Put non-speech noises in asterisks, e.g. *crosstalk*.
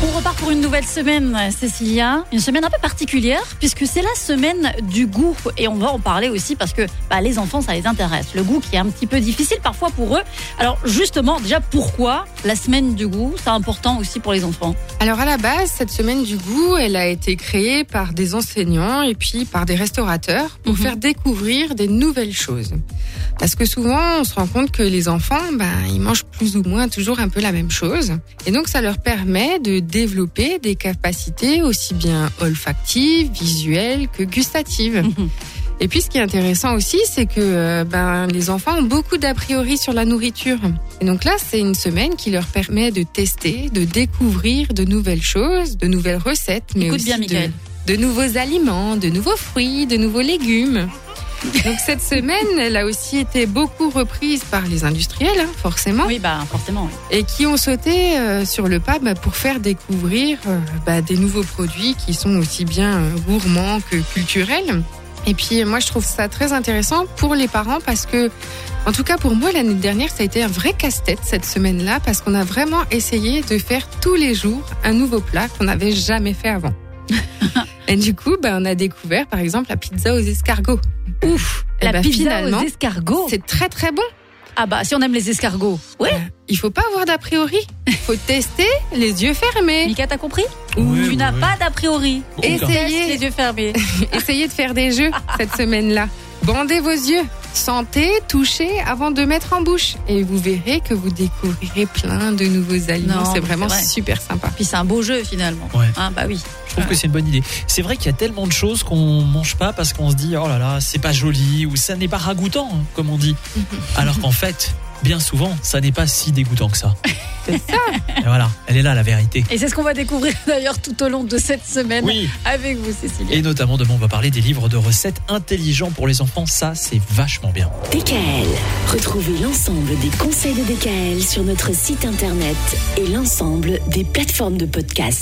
On repart pour une nouvelle semaine, Cécilia. Une semaine un peu particulière, puisque c'est la semaine du goût. Et on va en parler aussi parce que bah, les enfants, ça les intéresse. Le goût qui est un petit peu difficile parfois pour eux. Alors justement, déjà, pourquoi la semaine du goût, c'est important aussi pour les enfants Alors à la base, cette semaine du goût, elle a été créée par des enseignants et puis par des restaurateurs pour Mhm. faire découvrir des nouvelles choses. Parce que souvent, on se rend compte que les enfants, ben, ils mangent plus ou moins toujours un peu la même chose. Et donc, ça leur permet de développer des capacités aussi bien olfactives, visuelles que gustatives. Mhm. Et puis, ce qui est intéressant aussi, c'est que euh, ben, les enfants ont beaucoup d'a priori sur la nourriture. Et donc là, c'est une semaine qui leur permet de tester, de découvrir de nouvelles choses, de nouvelles recettes, mais Écoute aussi bien, de, Mickaël. de nouveaux aliments, de nouveaux fruits, de nouveaux légumes. Donc cette semaine, elle a aussi été beaucoup reprise par les industriels, hein, forcément, Oui, bah forcément. oui. et qui ont sauté euh, sur le pas bah, pour faire découvrir euh, bah, des nouveaux produits qui sont aussi bien euh, gourmands que culturels. Et puis moi, je trouve ça très intéressant pour les parents parce que, en tout cas pour moi, l'année dernière, ça a été un vrai casse-tête cette semaine-là parce qu'on a vraiment essayé de faire tous les jours un nouveau plat qu'on n'avait jamais fait avant. Et du coup, bah, on a découvert par exemple la pizza aux escargots. Ouf, Eh la ben, pizza finalement, aux escargots. C'est très très bon. Ah bah si on aime les escargots. Ouais. Euh, il faut pas avoir d'a priori. Il faut tester les yeux fermés. Mika, t'as compris Oui, Tu oui, n'as oui. pas d'a priori. Essayez. Les yeux fermés. *laughs* Essayez de faire des jeux cette semaine-là. Bandez vos yeux, sentez, touchez avant de mettre en bouche. Et vous verrez que vous découvrirez plein de nouveaux aliments. C'est vraiment vrai. super sympa. Puis c'est un beau jeu finalement. Ouais. Hein, bah oui. Je trouve que c'est une bonne idée. C'est vrai qu'il y a tellement de choses qu'on mange pas parce qu'on se dit oh là là, c'est pas joli ou ça n'est pas ragoûtant, hein, comme on dit. *laughs* Alors qu'en fait, bien souvent, ça n'est pas si dégoûtant que ça. *laughs* C'est ça. Et voilà, elle est là la vérité. Et c'est ce qu'on va découvrir *laughs* d'ailleurs tout au long de cette semaine Oui. avec vous, Cécilia. Et notamment demain, on va parler des livres de recettes intelligents pour les enfants. Ça, c'est vachement bien. DKL, retrouvez l'ensemble des conseils de DKL sur notre site internet et l'ensemble des plateformes de podcast.